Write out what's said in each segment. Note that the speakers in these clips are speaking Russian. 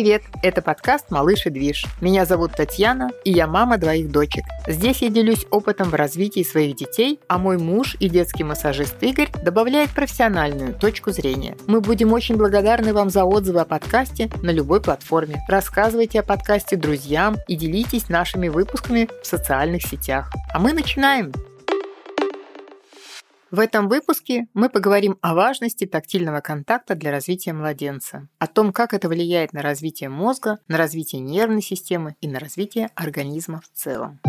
привет! Это подкаст «Малыш и движ». Меня зовут Татьяна, и я мама двоих дочек. Здесь я делюсь опытом в развитии своих детей, а мой муж и детский массажист Игорь добавляет профессиональную точку зрения. Мы будем очень благодарны вам за отзывы о подкасте на любой платформе. Рассказывайте о подкасте друзьям и делитесь нашими выпусками в социальных сетях. А мы начинаем! В этом выпуске мы поговорим о важности тактильного контакта для развития младенца, о том, как это влияет на развитие мозга, на развитие нервной системы и на развитие организма в целом.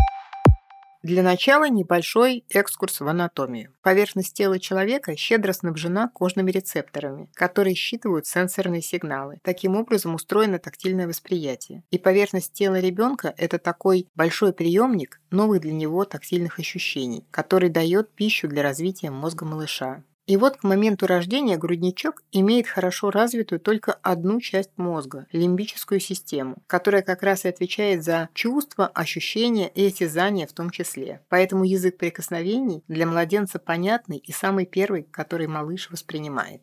Для начала небольшой экскурс в анатомию. Поверхность тела человека щедро снабжена кожными рецепторами, которые считывают сенсорные сигналы. Таким образом устроено тактильное восприятие. И поверхность тела ребенка – это такой большой приемник новых для него тактильных ощущений, который дает пищу для развития мозга малыша. И вот к моменту рождения грудничок имеет хорошо развитую только одну часть мозга – лимбическую систему, которая как раз и отвечает за чувства, ощущения и осязания в том числе. Поэтому язык прикосновений для младенца понятный и самый первый, который малыш воспринимает.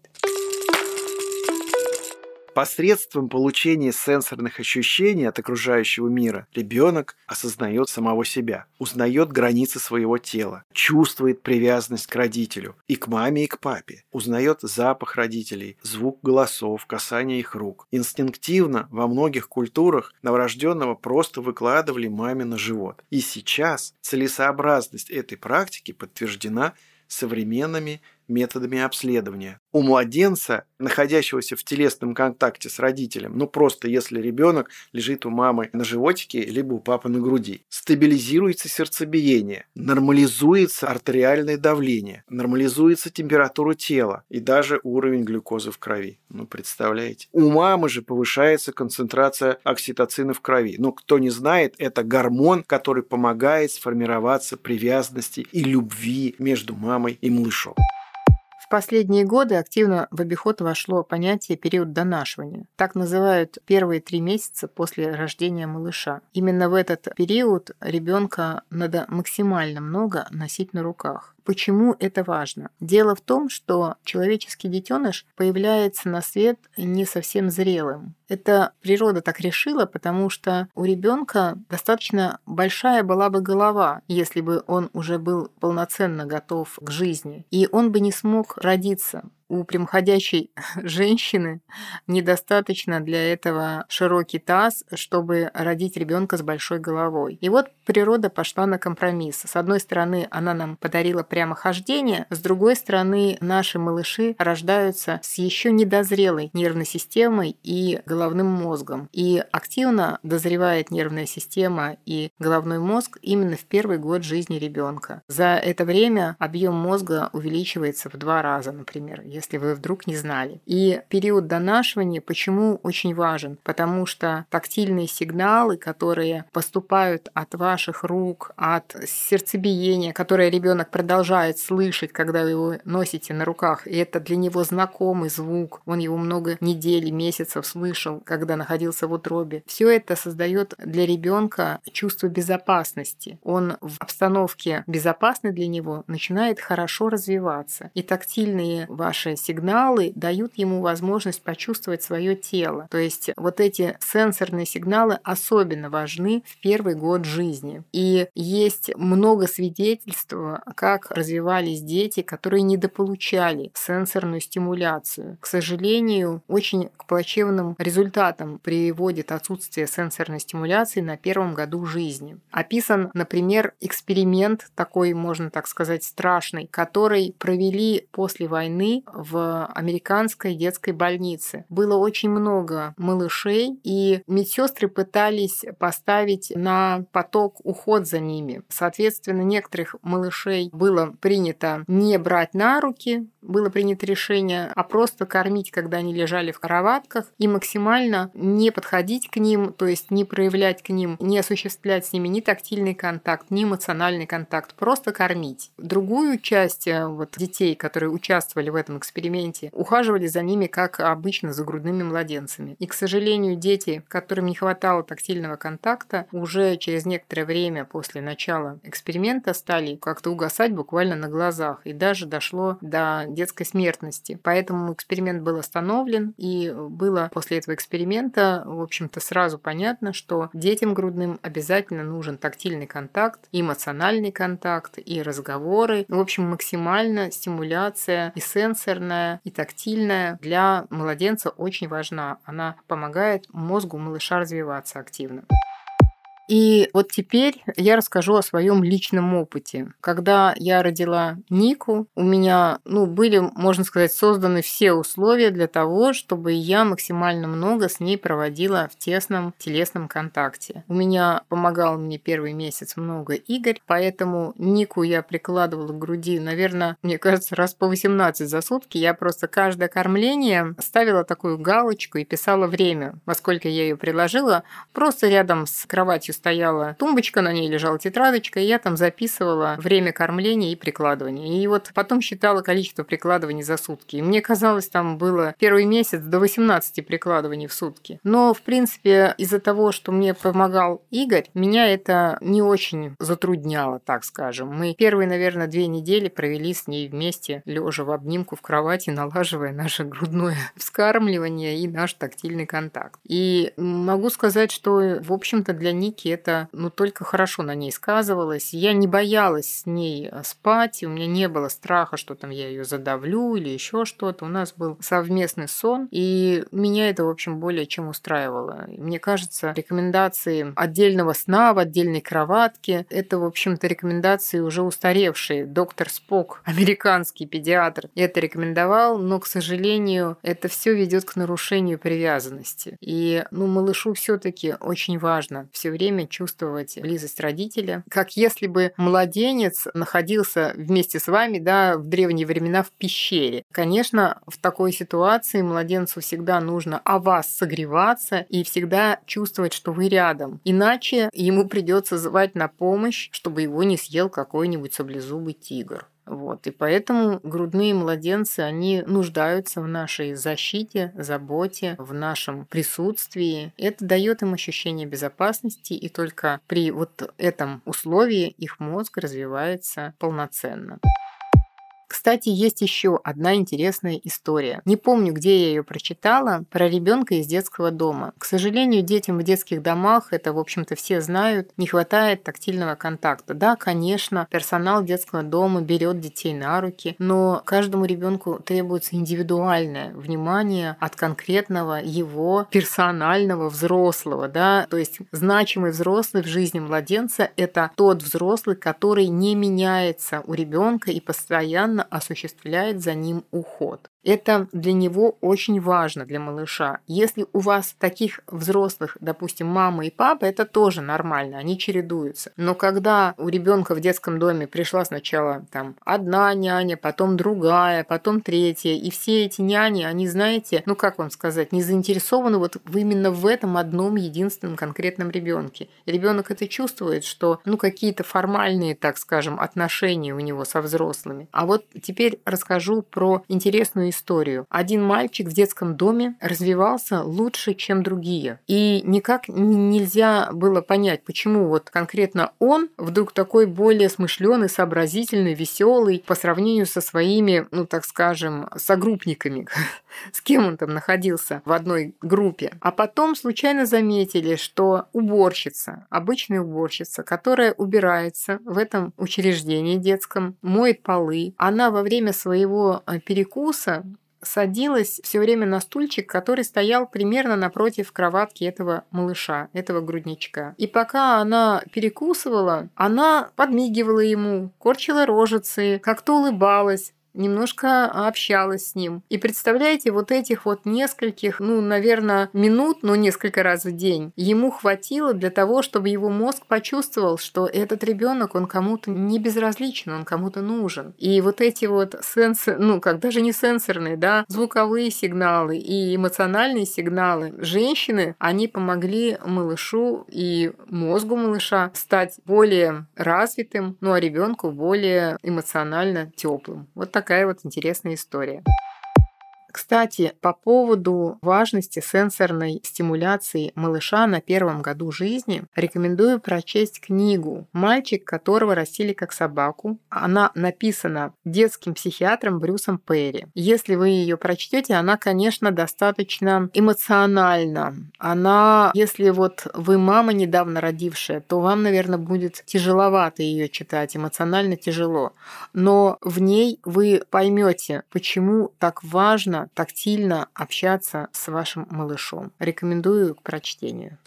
Посредством получения сенсорных ощущений от окружающего мира ребенок осознает самого себя, узнает границы своего тела, чувствует привязанность к родителю и к маме, и к папе, узнает запах родителей, звук голосов, касание их рук. Инстинктивно во многих культурах новорожденного просто выкладывали маме на живот. И сейчас целесообразность этой практики подтверждена современными методами обследования. У младенца, находящегося в телесном контакте с родителем, ну просто если ребенок лежит у мамы на животике, либо у папы на груди, стабилизируется сердцебиение, нормализуется артериальное давление, нормализуется температура тела и даже уровень глюкозы в крови. Ну, представляете? У мамы же повышается концентрация окситоцина в крови. Ну, кто не знает, это гормон, который помогает сформироваться привязанности и любви между мамой и малышом. В последние годы активно в обиход вошло понятие период донашивания. Так называют первые три месяца после рождения малыша. Именно в этот период ребенка надо максимально много носить на руках. Почему это важно? Дело в том, что человеческий детеныш появляется на свет не совсем зрелым. Это природа так решила, потому что у ребенка достаточно большая была бы голова, если бы он уже был полноценно готов к жизни, и он бы не смог родиться у прямоходящей женщины недостаточно для этого широкий таз, чтобы родить ребенка с большой головой. И вот природа пошла на компромисс. С одной стороны, она нам подарила прямохождение, с другой стороны, наши малыши рождаются с еще недозрелой нервной системой и головным мозгом. И активно дозревает нервная система и головной мозг именно в первый год жизни ребенка. За это время объем мозга увеличивается в два раза, например, если вы вдруг не знали. И период донашивания почему очень важен? Потому что тактильные сигналы, которые поступают от ваших рук, от сердцебиения, которое ребенок продолжает слышать, когда вы его носите на руках, и это для него знакомый звук, он его много недель, месяцев слышал, когда находился в утробе. Все это создает для ребенка чувство безопасности. Он в обстановке безопасной для него начинает хорошо развиваться. И тактильные ваши сигналы дают ему возможность почувствовать свое тело. То есть вот эти сенсорные сигналы особенно важны в первый год жизни. И есть много свидетельств, как развивались дети, которые недополучали сенсорную стимуляцию. К сожалению, очень к плачевным результатам приводит отсутствие сенсорной стимуляции на первом году жизни. Описан, например, эксперимент такой, можно так сказать, страшный, который провели после войны в американской детской больнице. Было очень много малышей, и медсестры пытались поставить на поток уход за ними. Соответственно, некоторых малышей было принято не брать на руки, было принято решение, а просто кормить, когда они лежали в кроватках, и максимально не подходить к ним, то есть не проявлять к ним, не осуществлять с ними ни тактильный контакт, ни эмоциональный контакт, просто кормить. Другую часть э, вот, детей, которые участвовали в этом эксперименте, эксперименте, ухаживали за ними, как обычно, за грудными младенцами. И, к сожалению, дети, которым не хватало тактильного контакта, уже через некоторое время после начала эксперимента стали как-то угасать буквально на глазах. И даже дошло до детской смертности. Поэтому эксперимент был остановлен, и было после этого эксперимента, в общем-то, сразу понятно, что детям грудным обязательно нужен тактильный контакт, эмоциональный контакт и разговоры. В общем, максимально стимуляция и сенсорная, и тактильная для младенца очень важна. Она помогает мозгу малыша развиваться активно. И вот теперь я расскажу о своем личном опыте. Когда я родила Нику, у меня ну, были, можно сказать, созданы все условия для того, чтобы я максимально много с ней проводила в тесном телесном контакте. У меня помогал мне первый месяц много Игорь, поэтому Нику я прикладывала к груди, наверное, мне кажется, раз по 18 за сутки. Я просто каждое кормление ставила такую галочку и писала время, во сколько я ее приложила, просто рядом с кроватью стояла тумбочка, на ней лежала тетрадочка, и я там записывала время кормления и прикладывания. И вот потом считала количество прикладываний за сутки. И мне казалось, там было первый месяц до 18 прикладываний в сутки. Но, в принципе, из-за того, что мне помогал Игорь, меня это не очень затрудняло, так скажем. Мы первые, наверное, две недели провели с ней вместе, лежа в обнимку в кровати, налаживая наше грудное вскармливание и наш тактильный контакт. И могу сказать, что, в общем-то, для Ники это ну, только хорошо на ней сказывалось. Я не боялась с ней э, спать, у меня не было страха, что там я ее задавлю или еще что-то. У нас был совместный сон, и меня это, в общем, более чем устраивало. Мне кажется, рекомендации отдельного сна в отдельной кроватке – это, в общем-то, рекомендации уже устаревшие. Доктор Спок, американский педиатр, это рекомендовал, но, к сожалению, это все ведет к нарушению привязанности. И, ну, малышу все-таки очень важно все время время чувствовать близость родителя, как если бы младенец находился вместе с вами да, в древние времена в пещере. Конечно, в такой ситуации младенцу всегда нужно о вас согреваться и всегда чувствовать, что вы рядом. Иначе ему придется звать на помощь, чтобы его не съел какой-нибудь саблезубый тигр. Вот. И поэтому грудные младенцы, они нуждаются в нашей защите, заботе, в нашем присутствии. Это дает им ощущение безопасности, и только при вот этом условии их мозг развивается полноценно. Кстати, есть еще одна интересная история. Не помню, где я ее прочитала, про ребенка из детского дома. К сожалению, детям в детских домах, это, в общем-то, все знают, не хватает тактильного контакта. Да, конечно, персонал детского дома берет детей на руки, но каждому ребенку требуется индивидуальное внимание от конкретного его персонального взрослого, да, то есть значимый взрослый в жизни младенца – это тот взрослый, который не меняется у ребенка и постоянно осуществляет за ним уход. Это для него очень важно, для малыша. Если у вас таких взрослых, допустим, мама и папа, это тоже нормально, они чередуются. Но когда у ребенка в детском доме пришла сначала там одна няня, потом другая, потом третья, и все эти няни, они, знаете, ну как вам сказать, не заинтересованы вот именно в этом одном единственном конкретном ребенке. Ребенок это чувствует, что ну какие-то формальные, так скажем, отношения у него со взрослыми. А вот теперь расскажу про интересную историю. Один мальчик в детском доме развивался лучше, чем другие. И никак нельзя было понять, почему вот конкретно он вдруг такой более смышленый, сообразительный, веселый по сравнению со своими, ну так скажем, согруппниками, с кем он там находился в одной группе. А потом случайно заметили, что уборщица, обычная уборщица, которая убирается в этом учреждении детском, моет полы, она во время своего э, перекуса садилась все время на стульчик, который стоял примерно напротив кроватки этого малыша, этого грудничка. И пока она перекусывала, она подмигивала ему, корчила рожицы, как-то улыбалась, немножко общалась с ним. И представляете, вот этих вот нескольких, ну, наверное, минут, но несколько раз в день, ему хватило для того, чтобы его мозг почувствовал, что этот ребенок, он кому-то не безразличен, он кому-то нужен. И вот эти вот сенсы, ну, как даже не сенсорные, да, звуковые сигналы и эмоциональные сигналы женщины, они помогли малышу и мозгу малыша стать более развитым, ну, а ребенку более эмоционально теплым. Вот такая вот интересная история. Кстати, по поводу важности сенсорной стимуляции малыша на первом году жизни, рекомендую прочесть книгу «Мальчик, которого растили как собаку». Она написана детским психиатром Брюсом Перри. Если вы ее прочтете, она, конечно, достаточно эмоциональна. Она, если вот вы мама недавно родившая, то вам, наверное, будет тяжеловато ее читать, эмоционально тяжело. Но в ней вы поймете, почему так важно тактильно общаться с вашим малышом. Рекомендую к прочтению.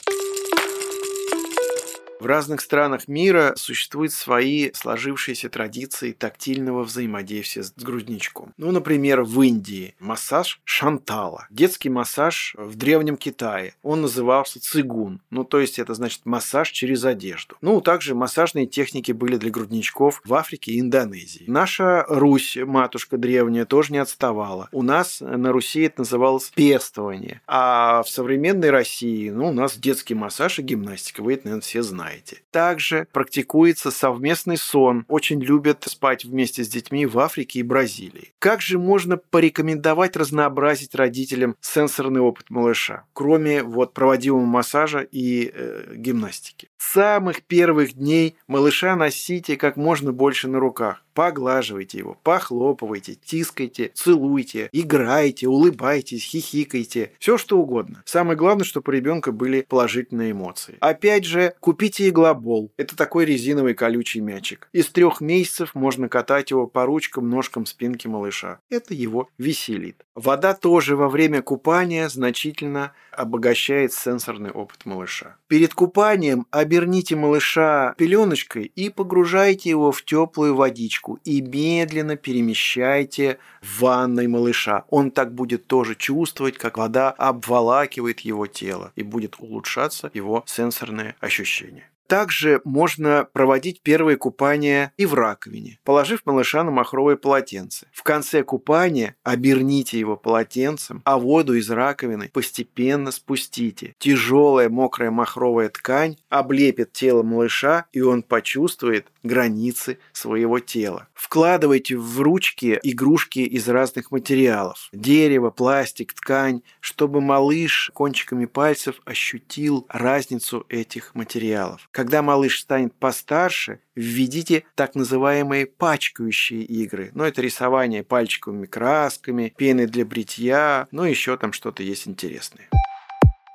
В разных странах мира существуют свои сложившиеся традиции тактильного взаимодействия с грудничком. Ну, например, в Индии массаж шантала. Детский массаж в Древнем Китае. Он назывался цигун. Ну, то есть это значит массаж через одежду. Ну, также массажные техники были для грудничков в Африке и Индонезии. Наша Русь, матушка древняя, тоже не отставала. У нас на Руси это называлось пестование. А в современной России, ну, у нас детский массаж и гимнастика. Вы это, наверное, все знаете знаете. Также практикуется совместный сон. Очень любят спать вместе с детьми в Африке и Бразилии. Как же можно порекомендовать разнообразить родителям сенсорный опыт малыша, кроме вот проводимого массажа и э, гимнастики? С самых первых дней малыша носите как можно больше на руках. Поглаживайте его, похлопывайте, тискайте, целуйте, играйте, улыбайтесь, хихикайте. Все что угодно. Самое главное, чтобы у ребенка были положительные эмоции. Опять же, купите иглобол. Это такой резиновый колючий мячик. Из трех месяцев можно катать его по ручкам, ножкам спинки малыша. Это его веселит. Вода тоже во время купания значительно обогащает сенсорный опыт малыша. Перед купанием оберните малыша пеленочкой и погружайте его в теплую водичку и медленно перемещайте в ванной малыша. Он так будет тоже чувствовать, как вода обволакивает его тело и будет улучшаться его сенсорное ощущение. Также можно проводить первые купания и в раковине, положив малыша на махровое полотенце. В конце купания оберните его полотенцем, а воду из раковины постепенно спустите. Тяжелая мокрая махровая ткань облепит тело малыша, и он почувствует границы своего тела. Вкладывайте в ручки игрушки из разных материалов. Дерево, пластик, ткань, чтобы малыш кончиками пальцев ощутил разницу этих материалов. Когда малыш станет постарше, введите так называемые пачкающие игры. Ну, это рисование пальчиковыми красками, пены для бритья, ну, еще там что-то есть интересное.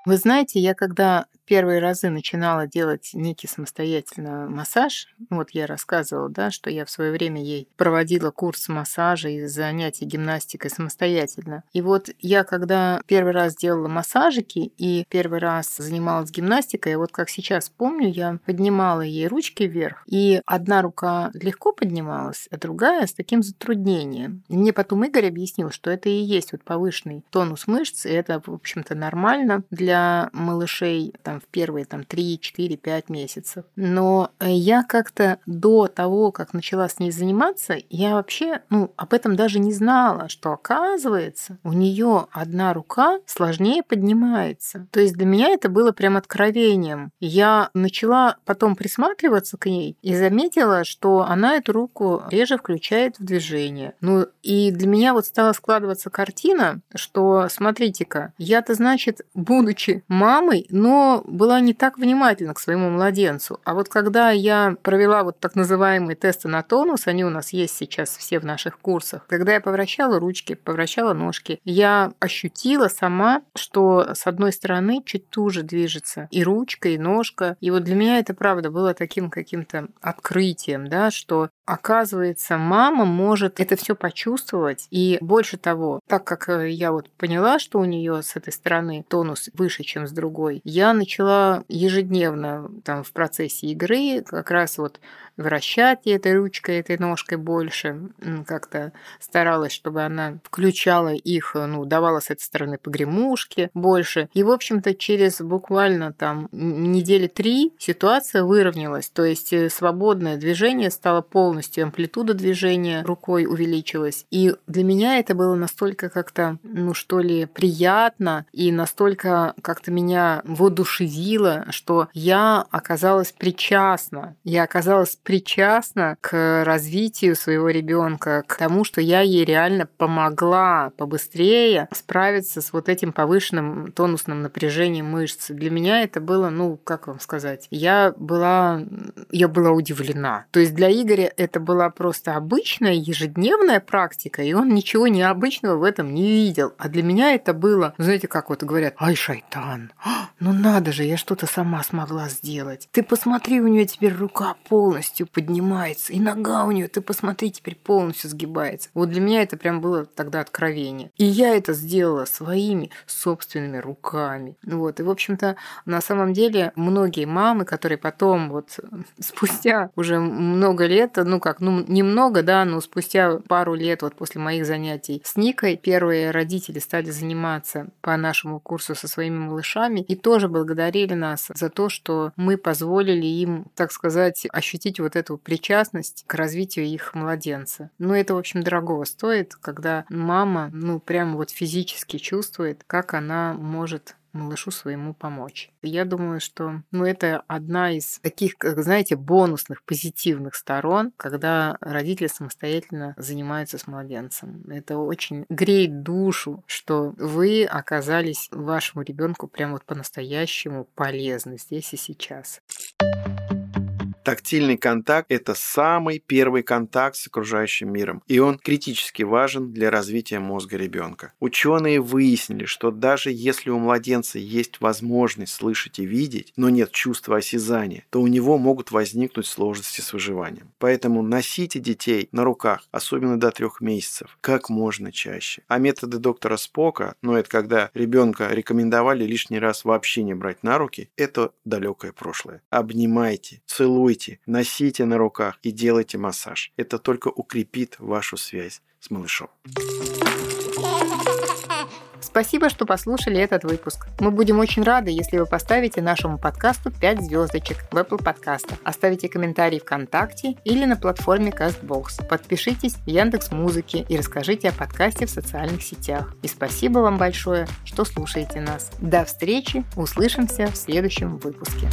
Вы знаете, я когда первые разы начинала делать некий самостоятельно массаж, вот я рассказывала, да, что я в свое время ей проводила курс массажа и занятий гимнастикой самостоятельно. И вот я когда первый раз делала массажики и первый раз занималась гимнастикой, вот как сейчас помню, я поднимала ей ручки вверх, и одна рука легко поднималась, а другая с таким затруднением. Мне потом Игорь объяснил, что это и есть вот повышенный тонус мышц, и это, в общем-то, нормально для малышей там, там в первые там 3, 4, 5 месяцев. Но э, я как-то до того, как начала с ней заниматься, я вообще ну, об этом даже не знала, что оказывается у нее одна рука сложнее поднимается. То есть для меня это было прям откровением. Я начала потом присматриваться к ней и заметила, что она эту руку реже включает в движение. Ну и для меня вот стала складываться картина, что смотрите-ка, я-то, значит, будучи мамой, но была не так внимательна к своему младенцу. А вот когда я провела вот так называемые тесты на тонус, они у нас есть сейчас все в наших курсах, когда я повращала ручки, повращала ножки, я ощутила сама, что с одной стороны чуть туже движется и ручка, и ножка. И вот для меня это правда было таким каким-то открытием, да, что оказывается мама может это все почувствовать. И больше того, так как я вот поняла, что у нее с этой стороны тонус выше, чем с другой, я начала ежедневно там в процессе игры как раз вот вращать этой ручкой, этой ножкой больше. Как-то старалась, чтобы она включала их, ну, давала с этой стороны погремушки больше. И, в общем-то, через буквально там недели три ситуация выровнялась. То есть э, свободное движение стало полностью, амплитуда движения рукой увеличилась. И для меня это было настолько как-то, ну, что ли, приятно и настолько как-то меня воодушевило, что я оказалась причастна. Я оказалась причастна к развитию своего ребенка, к тому, что я ей реально помогла побыстрее справиться с вот этим повышенным тонусным напряжением мышц. Для меня это было, ну, как вам сказать, я была, я была удивлена. То есть для Игоря это была просто обычная ежедневная практика, и он ничего необычного в этом не видел. А для меня это было, знаете, как вот говорят, ай, шайтан, ну надо же, я что-то сама смогла сделать. Ты посмотри, у нее теперь рука полностью поднимается, и нога у нее, ты посмотри, теперь полностью сгибается. Вот для меня это прям было тогда откровение. И я это сделала своими собственными руками. Вот. И, в общем-то, на самом деле, многие мамы, которые потом вот спустя уже много лет, ну как, ну немного, да, но спустя пару лет вот после моих занятий с Никой, первые родители стали заниматься по нашему курсу со своими малышами и тоже благодарили нас за то, что мы позволили им, так сказать, ощутить вот эту причастность к развитию их младенца. Но это, в общем, дорогого стоит, когда мама, ну, прямо вот физически чувствует, как она может малышу своему помочь. Я думаю, что ну, это одна из таких, как, знаете, бонусных, позитивных сторон, когда родители самостоятельно занимаются с младенцем. Это очень греет душу, что вы оказались вашему ребенку прям вот по-настоящему полезны здесь и сейчас. Тактильный контакт – это самый первый контакт с окружающим миром, и он критически важен для развития мозга ребенка. Ученые выяснили, что даже если у младенца есть возможность слышать и видеть, но нет чувства осязания, то у него могут возникнуть сложности с выживанием. Поэтому носите детей на руках, особенно до трех месяцев, как можно чаще. А методы доктора Спока, ну это когда ребенка рекомендовали лишний раз вообще не брать на руки, это далекое прошлое. Обнимайте, целуйте, Целуйте, носите на руках и делайте массаж. Это только укрепит вашу связь с малышом. Спасибо, что послушали этот выпуск. Мы будем очень рады, если вы поставите нашему подкасту 5 звездочек в Apple подкастах, оставите комментарий ВКонтакте или на платформе CastBox. Подпишитесь в Яндекс Музыке и расскажите о подкасте в социальных сетях. И спасибо вам большое, что слушаете нас. До встречи, услышимся в следующем выпуске.